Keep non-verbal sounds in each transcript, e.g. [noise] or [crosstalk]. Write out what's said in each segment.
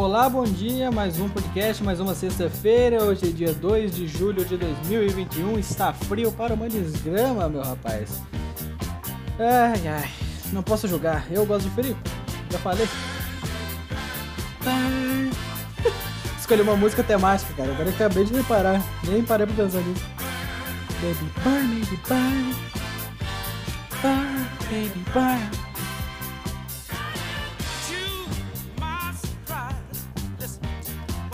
Olá, bom dia, mais um podcast, mais uma sexta-feira. Hoje é dia 2 de julho de 2021. Está frio para uma desgrama, meu rapaz. Ai, ai, não posso julgar. Eu gosto de frio, já falei. [laughs] Escolhi uma música temática, cara. Agora acabei de reparar. Nem parei pra pensar nisso. Baby burn, baby. Burn, baby burn.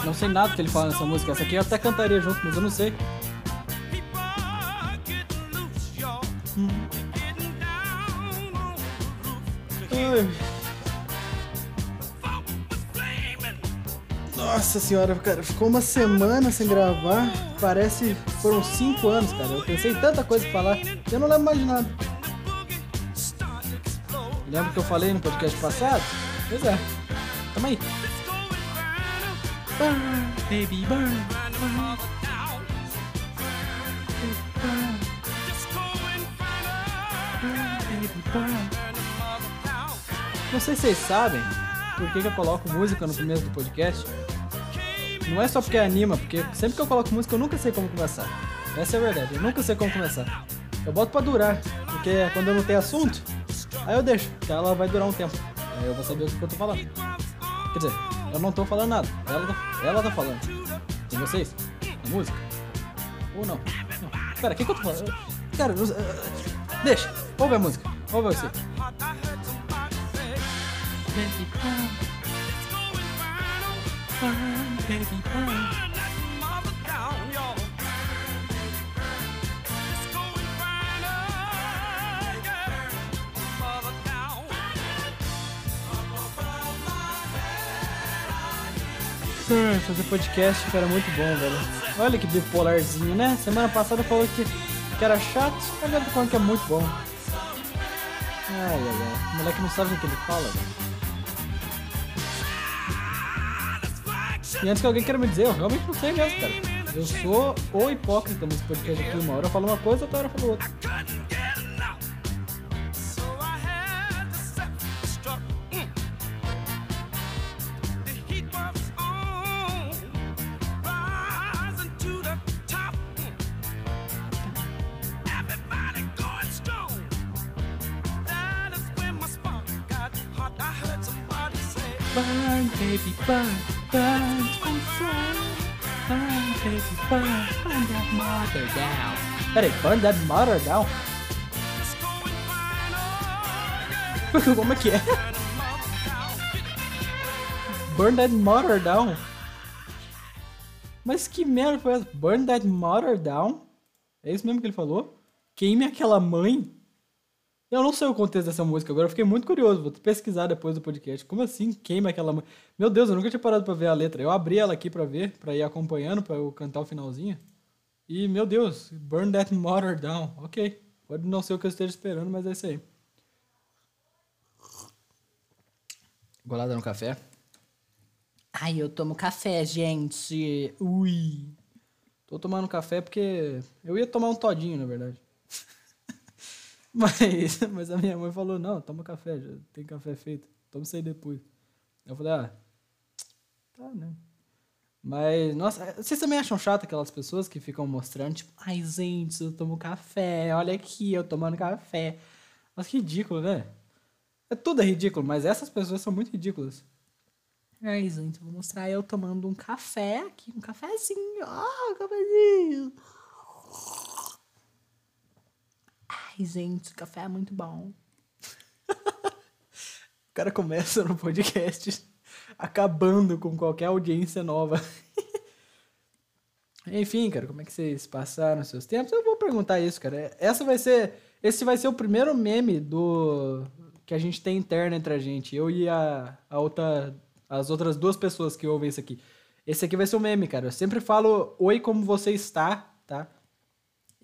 Não sei nada que ele fala nessa música. Essa aqui eu até cantaria junto, mas eu não sei. Nossa senhora, cara, ficou uma semana sem gravar. Parece foram cinco anos, cara. Eu pensei tanta coisa pra falar. Eu não lembro mais de nada. Lembra que eu falei no podcast passado? Pois é. Tamo aí. Burn, baby, burn, burn. Não sei se vocês sabem por que, que eu coloco música no começo do podcast. Não é só porque anima, porque sempre que eu coloco música eu nunca sei como começar. Essa é a verdade, eu nunca sei como começar. Eu boto pra durar, porque quando eu não tenho assunto, aí eu deixo, que ela vai durar um tempo. Aí eu vou saber o que eu tô falando. Quer dizer, eu não tô falando nada, ela tá, ela tá falando. Com vocês? A música? Ou não? não. Pera, o que, que eu tô falando? Eu- uh, deixa, ouve a música, ouve você. Baby. Burn, baby, burn. Ah, fazer podcast era muito bom, velho. Olha que bipolarzinho, né? Semana passada falou que, que era chato, agora tá falando que é muito bom. Ai, ai, ai. O moleque não sabe o que ele fala. E antes que alguém queira me dizer, eu realmente não sei mesmo, cara. Eu sou o hipócrita nesse podcast aqui. Uma hora eu falo uma coisa, outra hora eu falo outra. Burn, baby, burn, burn, sorry. Burn, baby, burn, burn that mother down. Peraí, burn that mother down? [laughs] Como é que é? Burn that mother down? Mas que merda foi essa? Burn that mother down? É isso mesmo que ele falou? Queime aquela mãe? Eu não sei o contexto dessa música, agora eu fiquei muito curioso. Vou pesquisar depois do podcast. Como assim queima aquela mãe? Meu Deus, eu nunca tinha parado pra ver a letra. Eu abri ela aqui pra ver, pra ir acompanhando, pra eu cantar o finalzinho. E, meu Deus, burn that mother down. Ok. Pode não ser o que eu esteja esperando, mas é isso aí. Golada no café. Ai, eu tomo café, gente. Ui. Tô tomando café porque eu ia tomar um todinho, na verdade. [laughs] Mas, mas a minha mãe falou, não, toma café, já tem café feito. Toma isso aí depois. Eu falei, ah, tá, né? Mas, nossa, vocês também acham chato aquelas pessoas que ficam mostrando, tipo, ai, gente, eu tomo café, olha aqui, eu tomando café. Mas que ridículo, né? É tudo é ridículo, mas essas pessoas são muito ridículas. Ai, gente, vou mostrar eu tomando um café aqui, um cafezinho. Ah, um cafezinho. Ai, gente, o café é muito bom. [laughs] o cara começa no podcast acabando com qualquer audiência nova. [laughs] Enfim, cara, como é que vocês passaram seus tempos? Eu vou perguntar isso, cara. Essa vai ser, esse vai ser o primeiro meme do que a gente tem interno entre a gente. Eu e a, a outra, as outras duas pessoas que ouvem isso aqui. Esse aqui vai ser o meme, cara. Eu sempre falo oi como você está, tá?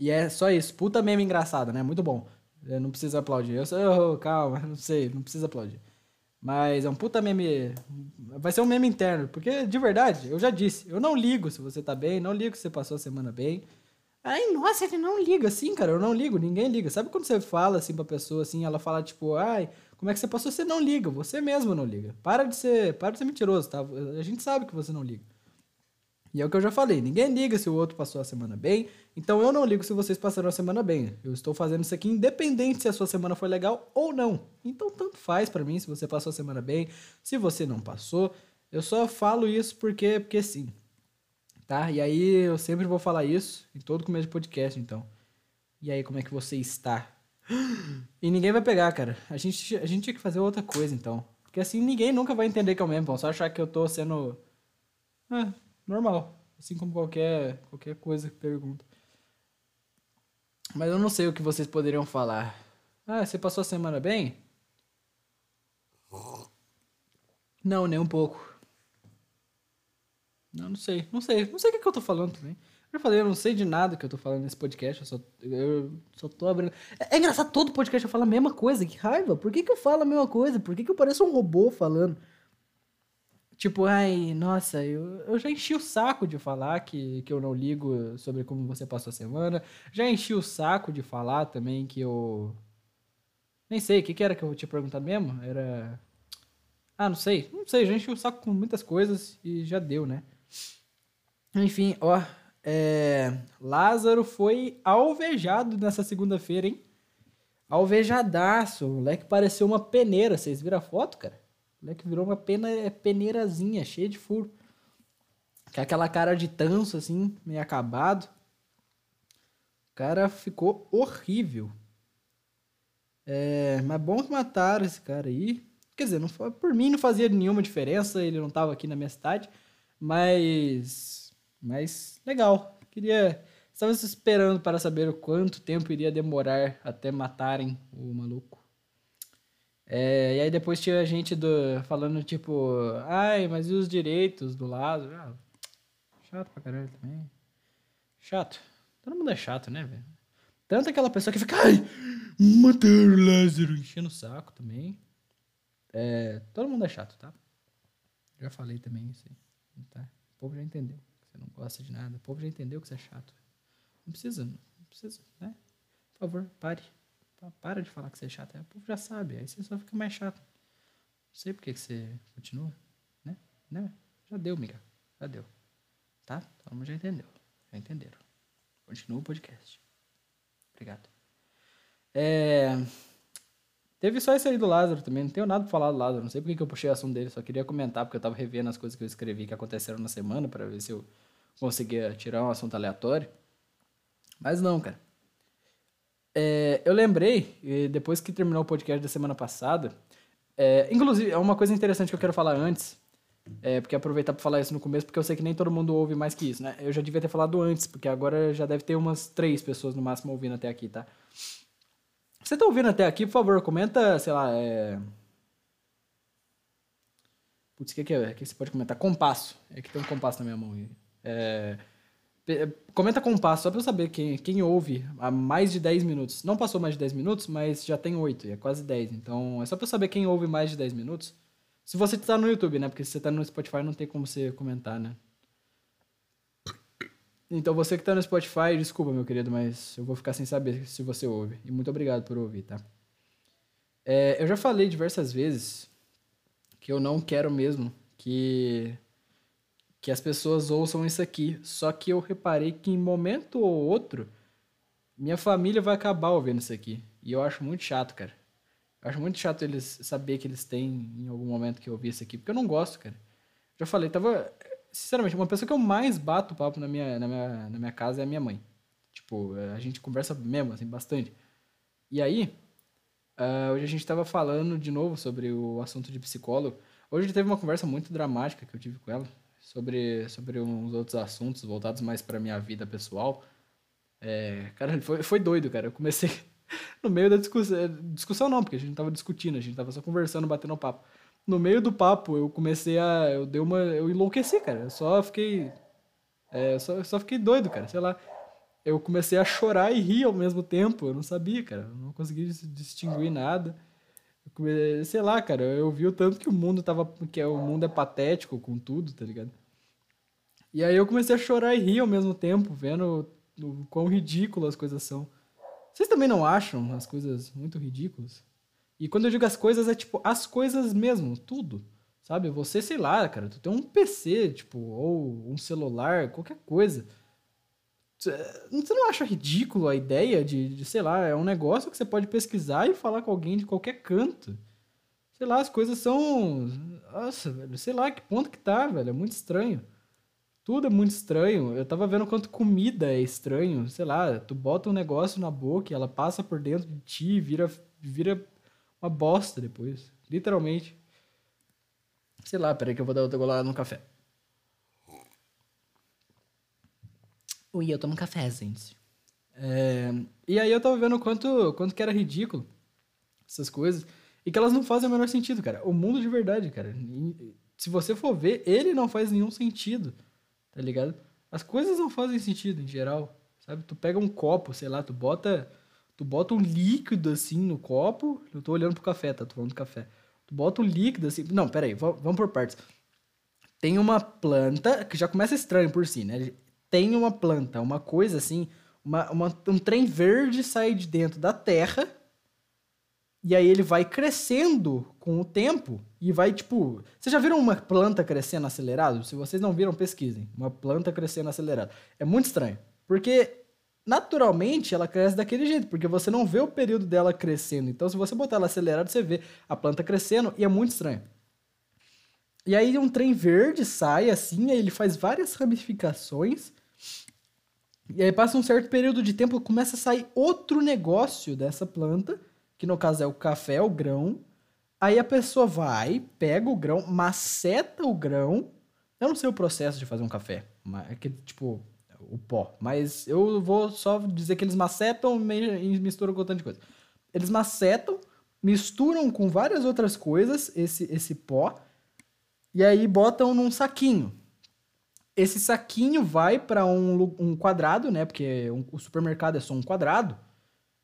E é só isso. Puta meme engraçado, né? Muito bom. Eu não precisa aplaudir. Eu sei, oh, calma, [laughs] não sei, não precisa aplaudir. Mas é um puta meme. Vai ser um meme interno. Porque, de verdade, eu já disse, eu não ligo se você tá bem, não ligo se você passou a semana bem. Ai, nossa, ele não liga. Sim, cara, eu não ligo, ninguém liga. Sabe quando você fala assim pra pessoa assim, ela fala tipo, ai, como é que você passou? Você não liga, você mesmo não liga. Para de ser, para de ser mentiroso, tá? A gente sabe que você não liga. E é o que eu já falei, ninguém liga se o outro passou a semana bem, então eu não ligo se vocês passaram a semana bem. Eu estou fazendo isso aqui independente se a sua semana foi legal ou não. Então tanto faz para mim se você passou a semana bem, se você não passou. Eu só falo isso porque porque sim. Tá? E aí eu sempre vou falar isso em todo começo de podcast, então. E aí, como é que você está? E ninguém vai pegar, cara. A gente, a gente tinha que fazer outra coisa, então. Porque assim ninguém nunca vai entender que é o mesmo. Vão só achar que eu tô sendo. É, normal. Assim como qualquer, qualquer coisa que pergunta. Mas eu não sei o que vocês poderiam falar. Ah, você passou a semana bem? Não, nem um pouco. Não, não sei. Não sei. Não sei o que, que eu tô falando também. Eu já falei, eu não sei de nada que eu tô falando nesse podcast. Eu só, eu só tô abrindo. É, é engraçado, todo podcast eu falo a mesma coisa. Que raiva. Por que, que eu falo a mesma coisa? Por que, que eu pareço um robô falando? Tipo, ai, nossa, eu, eu já enchi o saco de falar que, que eu não ligo sobre como você passou a semana. Já enchi o saco de falar também que eu. Nem sei, o que, que era que eu tinha perguntado mesmo? Era. Ah, não sei. Não sei, já enchi o saco com muitas coisas e já deu, né? Enfim, ó. É... Lázaro foi alvejado nessa segunda-feira, hein? Alvejadaço. O moleque pareceu uma peneira. Vocês viram a foto, cara? O moleque virou uma pena, peneirazinha, cheia de furo. Com aquela cara de tanso, assim, meio acabado. O cara ficou horrível. É, mas bom que mataram esse cara aí. Quer dizer, não, por mim não fazia nenhuma diferença, ele não tava aqui na minha cidade. Mas. Mas legal. Queria. Estava esperando para saber o quanto tempo iria demorar até matarem o maluco. É, e aí depois tinha gente do, falando, tipo, ai, mas e os direitos do lado? Ah, chato pra caralho também. Chato. Todo mundo é chato, né, velho? Tanto aquela pessoa que fica, ai, mataram o Lázaro, enchendo o saco também. É, todo mundo é chato, tá? Já falei também isso aí. Tá? O povo já entendeu que você não gosta de nada. O povo já entendeu que você é chato. Não precisa, não precisa, né? Por favor, pare. Para de falar que você é chato. o povo já sabe. Aí você só fica mais chato. Não sei por que, que você continua. Né? né? Já deu, miga. Já deu. Tá? Todo mundo já entendeu. Já entenderam. Continua o podcast. Obrigado. É... Teve só esse aí do Lázaro também. Não tenho nada pra falar do Lázaro. Não sei por que, que eu puxei o assunto dele. Só queria comentar porque eu tava revendo as coisas que eu escrevi que aconteceram na semana para ver se eu conseguia tirar um assunto aleatório. Mas não, cara. É, eu lembrei, depois que terminou o podcast da semana passada, é, inclusive, é uma coisa interessante que eu quero falar antes, é, porque aproveitar para falar isso no começo, porque eu sei que nem todo mundo ouve mais que isso, né? Eu já devia ter falado antes, porque agora já deve ter umas três pessoas no máximo ouvindo até aqui, tá? Você tá ouvindo até aqui, por favor, comenta, sei lá, é... Putz, o que, que é? O que você pode comentar? Compasso. É que tem um compasso na minha mão. É... Comenta com um passo, só pra eu saber quem, quem ouve há mais de 10 minutos. Não passou mais de 10 minutos, mas já tem 8, é quase 10. Então é só pra eu saber quem ouve mais de 10 minutos. Se você tá no YouTube, né? Porque se você tá no Spotify não tem como você comentar, né? Então você que tá no Spotify, desculpa, meu querido, mas eu vou ficar sem saber se você ouve. E muito obrigado por ouvir, tá? É, eu já falei diversas vezes que eu não quero mesmo que que as pessoas ouçam isso aqui. Só que eu reparei que em momento ou outro, minha família vai acabar ouvindo isso aqui. E eu acho muito chato, cara. Eu acho muito chato eles saber que eles têm em algum momento que eu ouvi isso aqui, porque eu não gosto, cara. Já falei, tava. Sinceramente, uma pessoa que eu mais bato papo na minha, na minha, na minha casa é a minha mãe. Tipo, a gente conversa mesmo, assim, bastante. E aí, uh, hoje a gente tava falando de novo sobre o assunto de psicólogo. Hoje teve uma conversa muito dramática que eu tive com ela sobre, sobre uns outros assuntos voltados mais para minha vida pessoal. É, cara, foi, foi doido, cara. Eu comecei [laughs] no meio da discussão. Discussão não, porque a gente não tava discutindo, a gente tava só conversando, batendo papo. No meio do papo, eu comecei a. Eu dei uma. Eu enlouqueci, cara. Eu só fiquei. É, eu só, eu só fiquei doido, cara. Sei lá. Eu comecei a chorar e rir ao mesmo tempo. Eu não sabia, cara. Eu não consegui distinguir nada. Sei lá, cara, eu vi o tanto que o mundo tava. que o mundo é patético com tudo, tá ligado? E aí eu comecei a chorar e rir ao mesmo tempo, vendo do quão ridículas as coisas são. Vocês também não acham as coisas muito ridículas? E quando eu digo as coisas, é tipo as coisas mesmo, tudo. Sabe? Você, sei lá, cara, tu tem um PC, tipo, ou um celular, qualquer coisa. Você não acha ridículo a ideia de, de, sei lá, é um negócio que você pode pesquisar e falar com alguém de qualquer canto. Sei lá, as coisas são. Nossa, velho, sei lá que ponto que tá, velho. É muito estranho. Tudo é muito estranho. Eu tava vendo quanto comida é estranho. Sei lá, tu bota um negócio na boca e ela passa por dentro de ti e vira, vira uma bosta depois. Literalmente. Sei lá, peraí que eu vou dar outra golada no café. Ui, eu tomo café, gente. É... E aí eu tava vendo quanto, quanto que era ridículo essas coisas. E que elas não fazem o menor sentido, cara. O mundo de verdade, cara. Se você for ver, ele não faz nenhum sentido. Tá ligado? As coisas não fazem sentido em geral. Sabe? Tu pega um copo, sei lá, tu bota. Tu bota um líquido assim no copo. Eu tô olhando pro café, tá? Tô falando do café. Tu bota um líquido assim. Não, pera aí, vamos por partes. Tem uma planta que já começa estranho por si, né? Tem uma planta, uma coisa assim. Uma, uma, um trem verde sai de dentro da terra. E aí ele vai crescendo com o tempo e vai, tipo. Vocês já viram uma planta crescendo acelerado? Se vocês não viram, pesquisem. Uma planta crescendo acelerado. É muito estranho. Porque, naturalmente, ela cresce daquele jeito. Porque você não vê o período dela crescendo. Então, se você botar ela acelerada, você vê a planta crescendo e é muito estranho. E aí um trem verde sai assim, aí ele faz várias ramificações. E aí passa um certo período de tempo, começa a sair outro negócio dessa planta, que no caso é o café, o grão, Aí a pessoa vai, pega o grão, maceta o grão. Eu não sei o processo de fazer um café, é que, tipo, o pó. Mas eu vou só dizer que eles macetam e misturam com tanta coisa. Eles macetam, misturam com várias outras coisas esse, esse pó, e aí botam num saquinho. Esse saquinho vai para um, um quadrado, né? Porque um, o supermercado é só um quadrado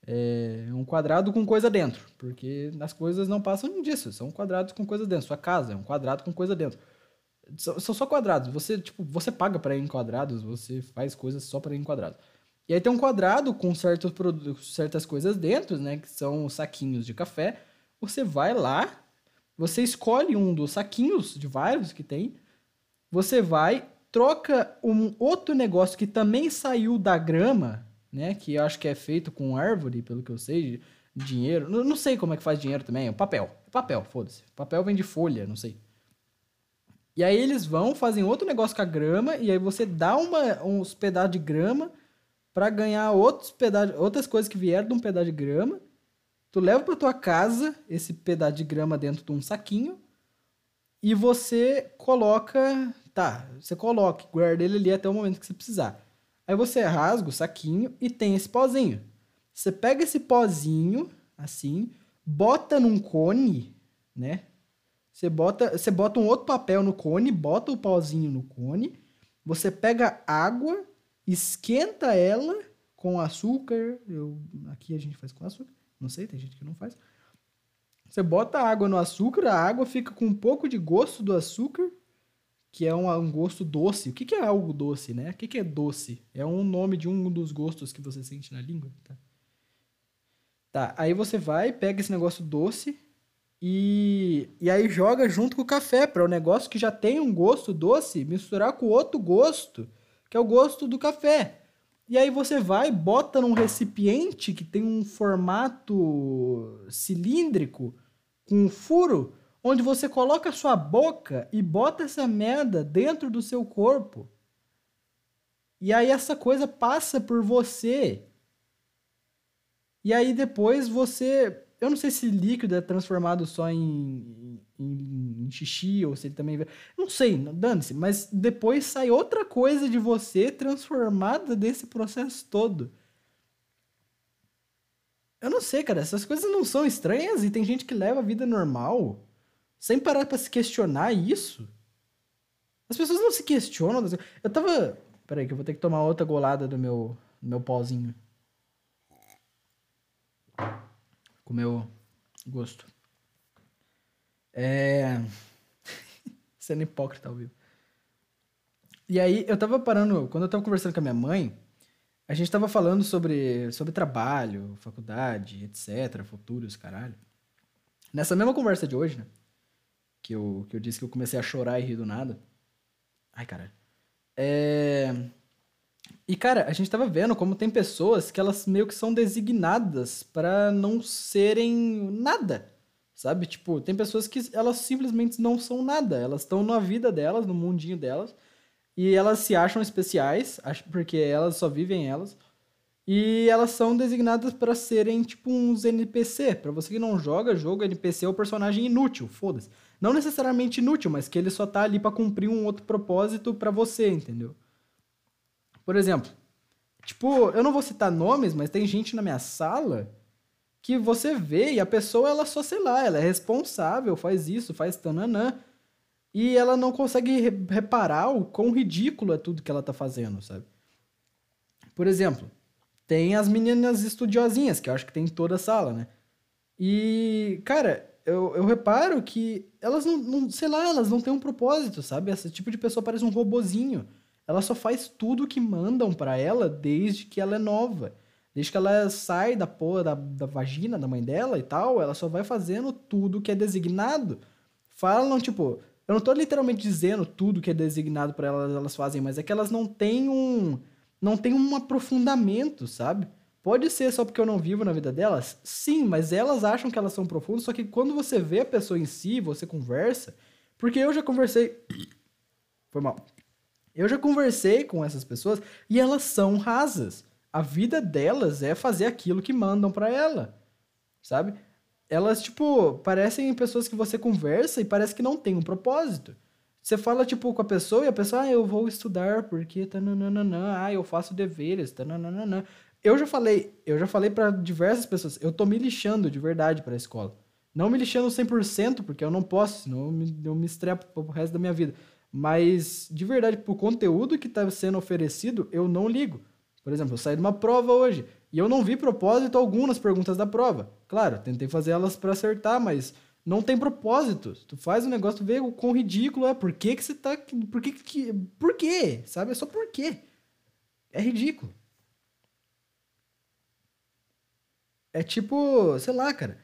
é um quadrado com coisa dentro, porque as coisas não passam disso, são quadrados com coisa dentro. Sua casa é um quadrado com coisa dentro. São, são só quadrados. Você, tipo, você paga para ir em quadrados, você faz coisas só para ir em quadrado. E aí tem um quadrado com certos produtos, certas coisas dentro, né, que são saquinhos de café. Você vai lá, você escolhe um dos saquinhos de vários que tem, você vai, troca um outro negócio que também saiu da grama, né? Que eu acho que é feito com árvore, pelo que eu sei, dinheiro. Não, não sei como é que faz dinheiro também, é papel. É papel, foda-se. Papel vem de folha, não sei. E aí eles vão, fazem outro negócio com a grama, e aí você dá uma, uns pedaços de grama para ganhar outros pedaços, outras coisas que vieram de um pedaço de grama. Tu leva para tua casa esse pedaço de grama dentro de um saquinho e você coloca, tá, você coloca, guarda ele ali até o momento que você precisar. Aí você rasga o saquinho e tem esse pozinho. Você pega esse pozinho, assim, bota num cone, né? Você bota, você bota um outro papel no cone, bota o pozinho no cone, você pega água, esquenta ela com açúcar. Eu, aqui a gente faz com açúcar. Não sei, tem gente que não faz. Você bota a água no açúcar, a água fica com um pouco de gosto do açúcar que é um, um gosto doce. O que, que, é algo doce, né? O que, que, é doce? É um nome de um dos gostos que você sente na língua, tá? Tá, aí você vai, pega esse negócio doce e, e aí joga junto com o café para o negócio que já tem um gosto doce misturar com outro gosto, que é o gosto do café. E aí você vai, bota num recipiente que tem um formato cilíndrico com um furo onde você coloca a sua boca e bota essa merda dentro do seu corpo. E aí essa coisa passa por você. E aí depois você. Eu não sei se líquido é transformado só em, em, em xixi ou se ele também. Não sei, dane-se. Mas depois sai outra coisa de você transformada desse processo todo. Eu não sei, cara. Essas coisas não são estranhas e tem gente que leva a vida normal sem parar para se questionar isso. As pessoas não se questionam. Eu tava. Peraí, que eu vou ter que tomar outra golada do meu, do meu pozinho. Com o meu gosto. É. [laughs] Sendo hipócrita ao vivo. E aí, eu tava parando. Quando eu tava conversando com a minha mãe, a gente tava falando sobre, sobre trabalho, faculdade, etc, futuros, caralho. Nessa mesma conversa de hoje, né? Que eu, que eu disse que eu comecei a chorar e rir do nada. Ai, caralho. É... E, cara, a gente tava vendo como tem pessoas que elas meio que são designadas para não serem nada, sabe? Tipo, tem pessoas que elas simplesmente não são nada. Elas estão na vida delas, no mundinho delas, e elas se acham especiais, porque elas só vivem elas. E elas são designadas para serem tipo uns NPC. Para você que não joga jogo, NPC é o personagem inútil, foda-se. Não necessariamente inútil, mas que ele só tá ali para cumprir um outro propósito para você, entendeu? Por exemplo, tipo, eu não vou citar nomes, mas tem gente na minha sala que você vê e a pessoa, ela só, sei lá, ela é responsável, faz isso, faz tananã. E ela não consegue reparar o quão ridículo é tudo que ela tá fazendo, sabe? Por exemplo, tem as meninas estudiosinhas, que eu acho que tem em toda a sala, né? E, cara, eu, eu reparo que elas não, não, sei lá, elas não têm um propósito, sabe? Esse tipo de pessoa parece um robozinho. Ela só faz tudo que mandam para ela desde que ela é nova. Desde que ela sai da porra da, da vagina da mãe dela e tal, ela só vai fazendo tudo que é designado. Falam, tipo, eu não tô literalmente dizendo tudo que é designado para elas, elas fazem, mas é que elas não têm um. Não têm um aprofundamento, sabe? Pode ser só porque eu não vivo na vida delas? Sim, mas elas acham que elas são profundas, só que quando você vê a pessoa em si, você conversa. Porque eu já conversei. [coughs] Foi mal. Eu já conversei com essas pessoas e elas são rasas. A vida delas é fazer aquilo que mandam para ela. Sabe? Elas, tipo, parecem pessoas que você conversa e parece que não tem um propósito. Você fala, tipo, com a pessoa e a pessoa, ah, eu vou estudar porque tananana, ah, eu faço deveres, tananana. Eu já falei, eu já falei para diversas pessoas, eu tô me lixando de verdade para a escola. Não me lixando 100%, porque eu não posso, senão eu me, eu me estrepo pro resto da minha vida. Mas, de verdade, pro conteúdo que está sendo oferecido, eu não ligo. Por exemplo, eu saí de uma prova hoje e eu não vi propósito algum nas perguntas da prova. Claro, tentei fazer elas para acertar, mas não tem propósito. Tu faz um negócio, tu vê o quão ridículo é. Por que que você tá... Por que que... Por quê? Sabe? É só por quê. É ridículo. É tipo, sei lá, cara.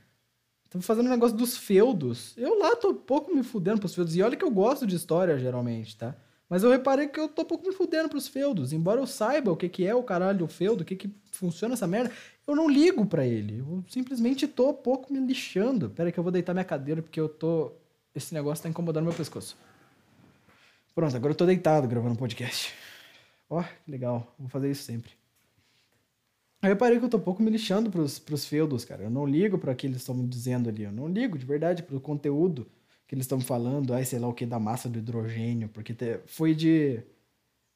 Tô fazendo um negócio dos feudos. Eu lá tô pouco me fudendo pros feudos. E olha que eu gosto de história, geralmente, tá? Mas eu reparei que eu tô pouco me fudendo pros feudos. Embora eu saiba o que, que é o caralho do feudo, o que, que funciona essa merda, eu não ligo para ele. Eu simplesmente tô pouco me lixando. Pera que eu vou deitar minha cadeira porque eu tô... Esse negócio tá incomodando meu pescoço. Pronto, agora eu tô deitado gravando um podcast. Ó, oh, que legal. Vou fazer isso sempre. Eu parei que eu tô um pouco me lixando pros, pros feudos, cara. Eu não ligo para o que eles estão dizendo ali. Eu não ligo, de verdade, pro conteúdo que eles estão falando. Ai, sei lá o que, da massa do hidrogênio. Porque te, foi de...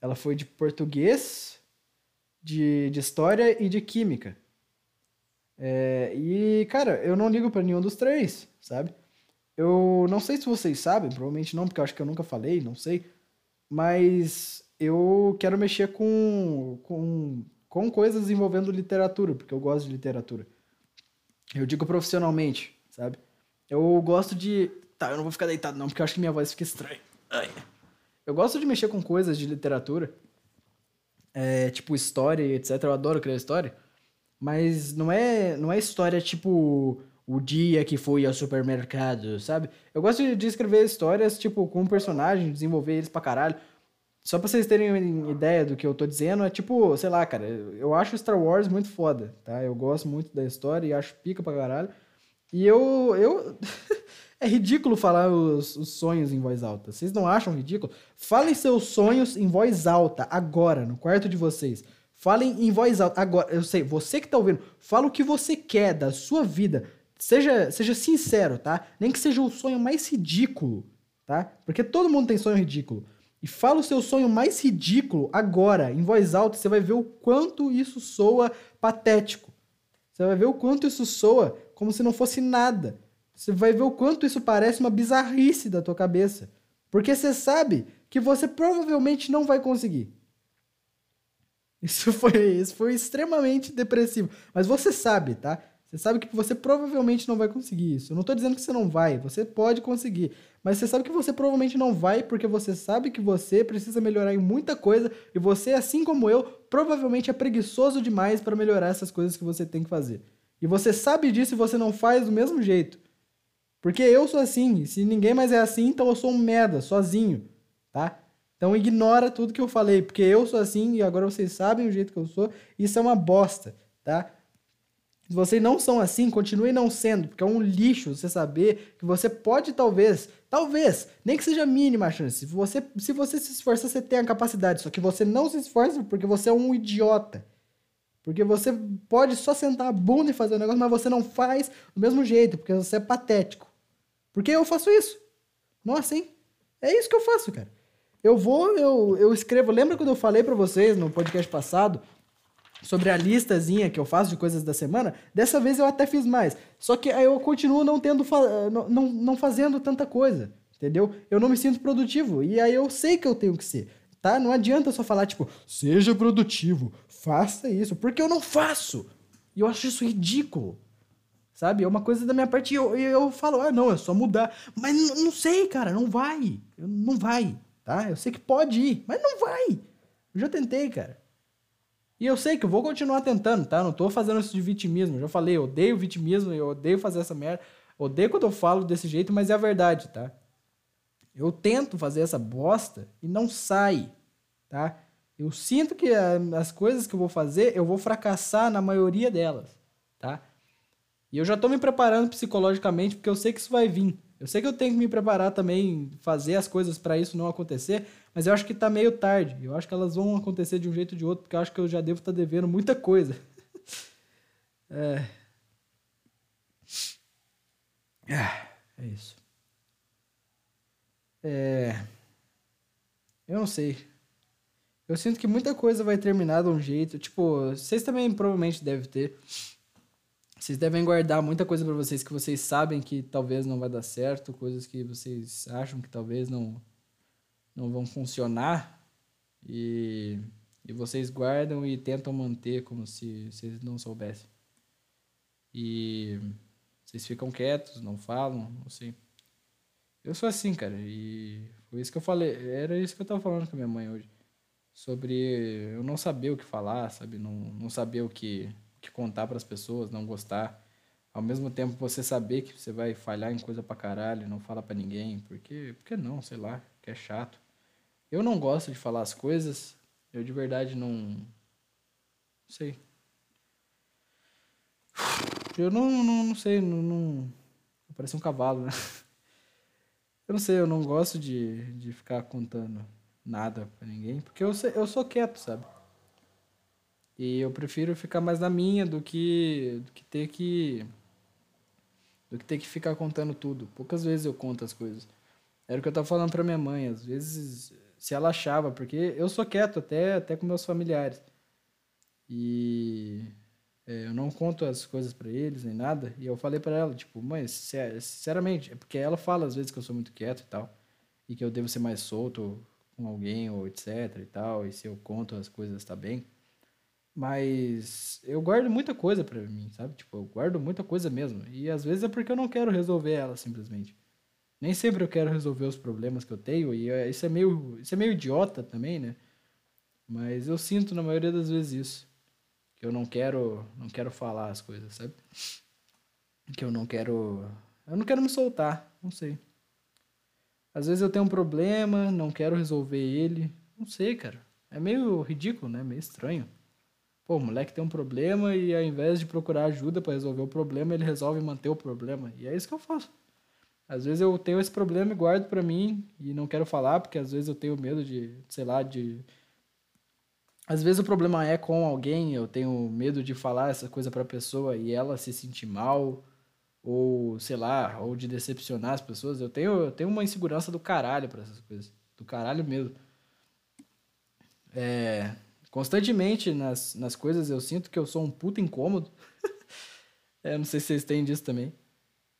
Ela foi de português, de, de história e de química. É, e, cara, eu não ligo para nenhum dos três, sabe? Eu não sei se vocês sabem, provavelmente não, porque eu acho que eu nunca falei, não sei. Mas eu quero mexer com, com com coisas envolvendo literatura, porque eu gosto de literatura. Eu digo profissionalmente, sabe? Eu gosto de. Tá, eu não vou ficar deitado não, porque eu acho que minha voz fica estranha. Ai. Eu gosto de mexer com coisas de literatura, é, tipo história etc. Eu adoro criar história, mas não é, não é história tipo o dia que fui ao supermercado, sabe? Eu gosto de escrever histórias, tipo, com um personagem, desenvolver eles pra caralho. Só pra vocês terem ideia do que eu tô dizendo, é tipo, sei lá, cara, eu acho Star Wars muito foda, tá? Eu gosto muito da história e acho pica pra caralho. E eu. eu... [laughs] é ridículo falar os, os, sonhos em voz alta. Vocês não acham ridículo? Falem seus sonhos em voz alta, agora, no quarto de vocês. Falem em voz alta, agora. Eu sei, você que tá ouvindo, fala o que você quer da sua vida. Seja, seja sincero, tá? Nem que seja o sonho mais ridículo, tá? Porque todo mundo tem sonho ridículo e fala o seu sonho mais ridículo agora, em voz alta, você vai ver o quanto isso soa patético. Você vai ver o quanto isso soa como se não fosse nada. Você vai ver o quanto isso parece uma bizarrice da tua cabeça. Porque você sabe que você provavelmente não vai conseguir. Isso foi, isso foi extremamente depressivo. Mas você sabe, tá? Você sabe que você provavelmente não vai conseguir isso. Eu não tô dizendo que você não vai, você pode conseguir. Mas você sabe que você provavelmente não vai porque você sabe que você precisa melhorar em muita coisa e você, assim como eu, provavelmente é preguiçoso demais para melhorar essas coisas que você tem que fazer. E você sabe disso e você não faz do mesmo jeito. Porque eu sou assim, se ninguém mais é assim, então eu sou um merda, sozinho, tá? Então ignora tudo que eu falei, porque eu sou assim e agora vocês sabem o jeito que eu sou, isso é uma bosta, tá? Se vocês não são assim, continue não sendo, porque é um lixo você saber que você pode talvez, talvez, nem que seja mínima a chance. Se você, se você se esforçar, você tem a capacidade, só que você não se esforça porque você é um idiota. Porque você pode só sentar a bunda e fazer o negócio, mas você não faz do mesmo jeito, porque você é patético. Porque eu faço isso. Não assim. É isso que eu faço, cara. Eu vou, eu, eu escrevo. Lembra quando eu falei para vocês no podcast passado sobre a listazinha que eu faço de coisas da semana, dessa vez eu até fiz mais. Só que aí eu continuo não tendo não, não, não fazendo tanta coisa, entendeu? Eu não me sinto produtivo e aí eu sei que eu tenho que ser, tá? Não adianta só falar tipo, seja produtivo, faça isso, porque eu não faço. E eu acho isso ridículo. Sabe? É uma coisa da minha parte e eu, eu falo, ah, não, é só mudar. Mas não sei, cara, não vai. Não vai, tá? Eu sei que pode ir, mas não vai. Eu já tentei, cara. E eu sei que eu vou continuar tentando, tá? Não tô fazendo isso de vitimismo. Eu já falei, eu odeio vitimismo, eu odeio fazer essa merda. Odeio quando eu falo desse jeito, mas é a verdade, tá? Eu tento fazer essa bosta e não sai, tá? Eu sinto que as coisas que eu vou fazer, eu vou fracassar na maioria delas, tá? E eu já tô me preparando psicologicamente porque eu sei que isso vai vir. Eu sei que eu tenho que me preparar também, fazer as coisas para isso não acontecer, mas eu acho que tá meio tarde. Eu acho que elas vão acontecer de um jeito ou de outro, porque eu acho que eu já devo estar tá devendo muita coisa. [laughs] é. É, é isso. É. Eu não sei. Eu sinto que muita coisa vai terminar de um jeito. Tipo, vocês também provavelmente devem ter. Vocês devem guardar muita coisa para vocês que vocês sabem que talvez não vai dar certo, coisas que vocês acham que talvez não não vão funcionar e, e vocês guardam e tentam manter como se vocês não soubessem. E vocês ficam quietos, não falam, não sei. Eu sou assim, cara, e foi isso que eu falei, era isso que eu tava falando com a minha mãe hoje. Sobre eu não saber o que falar, sabe? Não, não saber o que, contar para as pessoas, não gostar. Ao mesmo tempo você saber que você vai falhar em coisa pra caralho, não fala para ninguém, porque, porque não, sei lá, que é chato. Eu não gosto de falar as coisas. Eu de verdade não. Não sei. Eu não, não, não sei, não, não. Parece um cavalo, né? Eu não sei, eu não gosto de, de ficar contando nada pra ninguém, porque eu, eu sou quieto, sabe? E eu prefiro ficar mais na minha do que, do que ter que. do que ter que ficar contando tudo. Poucas vezes eu conto as coisas. Era o que eu tava falando pra minha mãe. Às vezes se ela achava, porque eu sou quieto até, até com meus familiares. E é, eu não conto as coisas para eles nem nada. E eu falei para ela, tipo, mãe, sinceramente, é porque ela fala às vezes que eu sou muito quieto e tal, e que eu devo ser mais solto com alguém ou etc e tal, e se eu conto as coisas tá bem. Mas eu guardo muita coisa para mim, sabe? Tipo, eu guardo muita coisa mesmo. E às vezes é porque eu não quero resolver ela simplesmente. Nem sempre eu quero resolver os problemas que eu tenho, e é, isso é meio, isso é meio idiota também, né? Mas eu sinto na maioria das vezes isso. Que eu não quero, não quero falar as coisas, sabe? Que eu não quero, eu não quero me soltar, não sei. Às vezes eu tenho um problema, não quero resolver ele, não sei, cara. É meio ridículo, né? Meio estranho. Pô, o moleque tem um problema e ao invés de procurar ajuda para resolver o problema, ele resolve manter o problema. E é isso que eu faço. Às vezes eu tenho esse problema e guardo para mim e não quero falar, porque às vezes eu tenho medo de, sei lá, de. Às vezes o problema é com alguém, eu tenho medo de falar essa coisa pra pessoa e ela se sentir mal, ou sei lá, ou de decepcionar as pessoas. Eu tenho, eu tenho uma insegurança do caralho pra essas coisas. Do caralho mesmo. É, constantemente nas, nas coisas eu sinto que eu sou um puta incômodo. [laughs] é, não sei se vocês têm disso também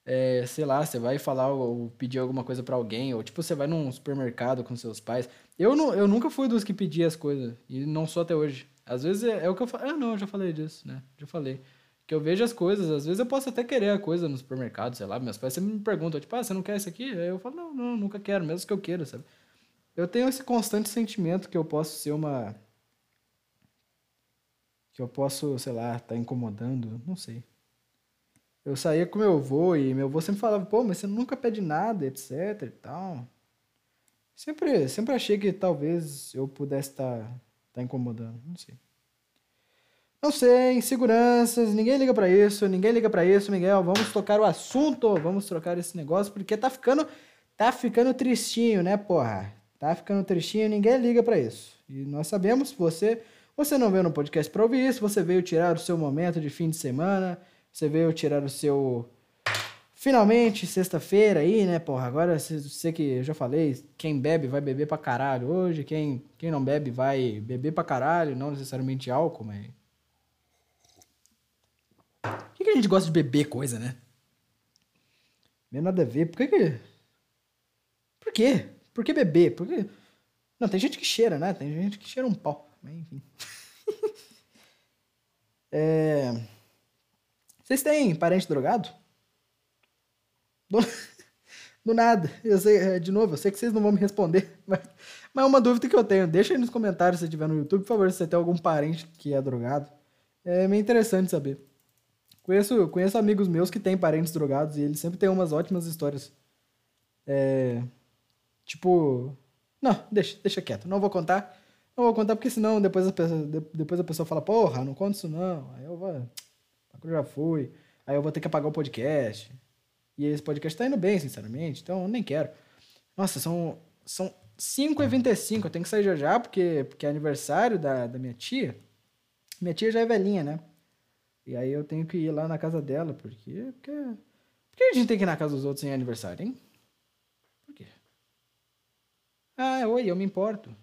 é, sei lá, você vai falar ou pedir alguma coisa para alguém, ou tipo, você vai num supermercado com seus pais. Eu, não, eu nunca fui dos que pedia as coisas, e não sou até hoje. Às vezes é, é o que eu falo. Ah, não, eu já falei disso, né? Já falei. Que eu vejo as coisas, às vezes eu posso até querer a coisa no supermercado, sei lá, meus pais sempre me perguntam, tipo, ah, você não quer isso aqui? Aí eu falo, não, não, nunca quero, mesmo que eu queira, sabe? Eu tenho esse constante sentimento que eu posso ser uma. Que eu posso, sei lá, tá incomodando, não sei. Eu saía com meu avô e meu avô sempre falava, pô, mas você nunca pede nada, etc e tal. Sempre, sempre achei que talvez eu pudesse estar tá, tá incomodando, não sei. Não sei, inseguranças, ninguém liga para isso, ninguém liga para isso, Miguel. Vamos tocar o assunto, vamos trocar esse negócio, porque tá ficando, tá ficando tristinho, né, porra? Tá ficando tristinho, ninguém liga para isso. E nós sabemos, você, você não veio no podcast para ouvir isso, você veio tirar o seu momento de fim de semana, você veio tirar o seu Finalmente, sexta-feira aí, né, porra? Agora você que eu já falei, quem bebe vai beber pra caralho hoje, quem, quem não bebe vai beber pra caralho, não necessariamente álcool, mas por que, que a gente gosta de beber coisa, né? Não nada a ver. Por que que... Por quê? Por que beber? Por que... Não, tem gente que cheira, né? Tem gente que cheira um pau. Mas enfim. [laughs] é... Vocês têm parente drogado? Do... [laughs] Do nada. Eu sei, é, de novo, eu sei que vocês não vão me responder, [laughs] mas, mas é uma dúvida que eu tenho. Deixa aí nos comentários se tiver no YouTube, por favor, se você tem algum parente que é drogado. É meio interessante saber. Conheço, conheço amigos meus que têm parentes drogados e eles sempre têm umas ótimas histórias. É, tipo. Não, deixa, deixa quieto. Não vou contar. Não vou contar porque senão depois a pessoa, depois a pessoa fala, porra, não conta isso não. Aí eu vou. Eu já fui. Aí eu vou ter que apagar o podcast. E esse podcast tá indo bem, sinceramente. Então eu nem quero. Nossa, são, são 5h25. Eu tenho que sair já já porque, porque é aniversário da, da minha tia. Minha tia já é velhinha, né? E aí eu tenho que ir lá na casa dela, porque. Porque, porque a gente tem que ir na casa dos outros em aniversário, hein? Por quê? Ah, oi, eu me importo.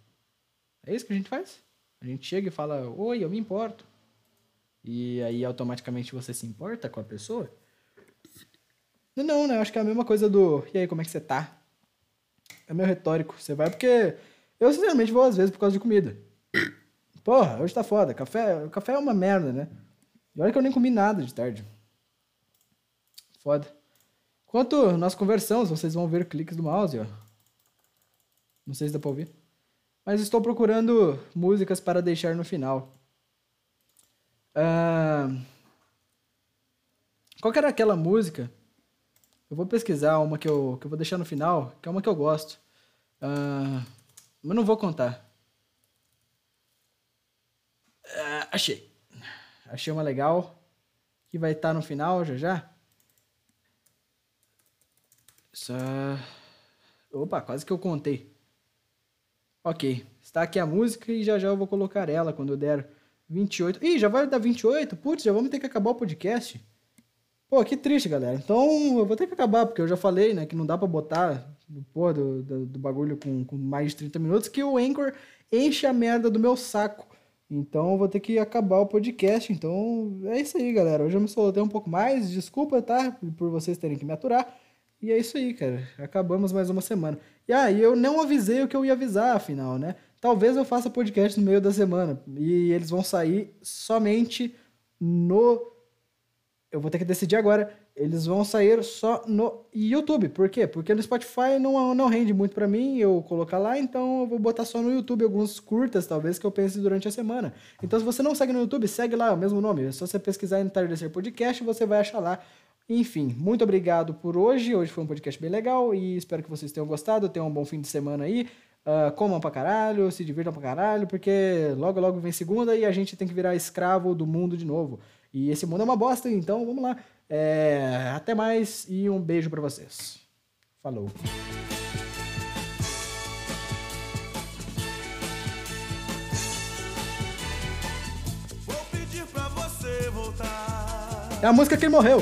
É isso que a gente faz? A gente chega e fala, oi, eu me importo. E aí automaticamente você se importa com a pessoa? Não, né? Eu acho que é a mesma coisa do. E aí, como é que você tá? É meio retórico. Você vai porque. Eu, sinceramente, vou às vezes por causa de comida. Porra, hoje tá foda. Café, café é uma merda, né? E olha que eu nem comi nada de tarde. Foda. Enquanto nós conversamos, vocês vão ver cliques do mouse, ó. Não sei se dá pra ouvir. Mas estou procurando músicas para deixar no final. Uh... Qual era aquela música? Eu vou pesquisar uma que eu, que eu vou deixar no final, que é uma que eu gosto. Uh... Mas não vou contar. Uh, achei. Achei uma legal. Que vai estar tá no final já já. Só... Opa, quase que eu contei. Ok, está aqui a música e já já eu vou colocar ela quando eu der 28. Ih, já vai dar 28? Putz, já vamos ter que acabar o podcast. Pô, que triste, galera. Então eu vou ter que acabar, porque eu já falei, né, que não dá pra botar porra do, do, do bagulho com, com mais de 30 minutos, que o Anchor enche a merda do meu saco. Então vou ter que acabar o podcast. Então é isso aí, galera. Hoje eu me soltei um pouco mais. Desculpa, tá? Por vocês terem que me aturar. E é isso aí, cara. Acabamos mais uma semana. E aí, ah, eu não avisei o que eu ia avisar, afinal, né? Talvez eu faça podcast no meio da semana. E eles vão sair somente no. Eu vou ter que decidir agora eles vão sair só no YouTube. Por quê? Porque no Spotify não, não rende muito para mim eu colocar lá, então eu vou botar só no YouTube alguns curtas, talvez, que eu pense durante a semana. Então, se você não segue no YouTube, segue lá, o mesmo nome. É só você pesquisar Entardecer Podcast, você vai achar lá. Enfim, muito obrigado por hoje. Hoje foi um podcast bem legal e espero que vocês tenham gostado. Tenham um bom fim de semana aí. Uh, comam pra caralho, se divirtam pra caralho, porque logo logo vem segunda e a gente tem que virar escravo do mundo de novo. E esse mundo é uma bosta, então vamos lá. É, até mais e um beijo para vocês. Falou. É a música que ele morreu.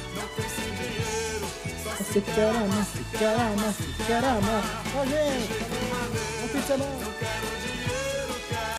Amar, você quer amar. Ó, gente. De semana.